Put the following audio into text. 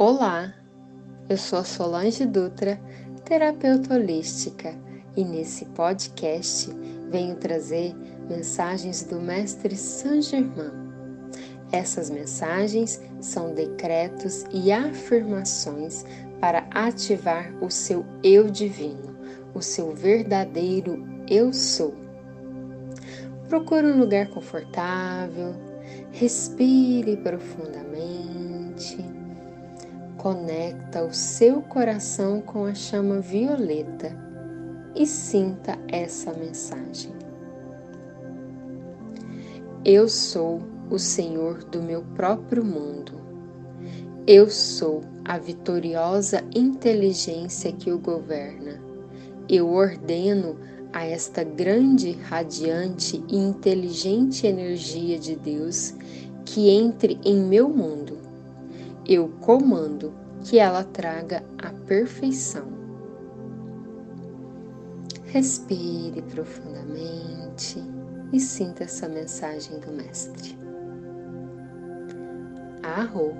Olá, eu sou a Solange Dutra, terapeuta holística, e nesse podcast venho trazer mensagens do Mestre Saint Germain. Essas mensagens são decretos e afirmações para ativar o seu eu divino, o seu verdadeiro eu sou. Procure um lugar confortável, respire profundamente Conecta o seu coração com a chama violeta e sinta essa mensagem. Eu sou o Senhor do meu próprio mundo. Eu sou a vitoriosa inteligência que o governa. Eu ordeno a esta grande, radiante e inteligente energia de Deus que entre em meu mundo eu comando que ela traga a perfeição. Respire profundamente e sinta essa mensagem do Mestre. Arro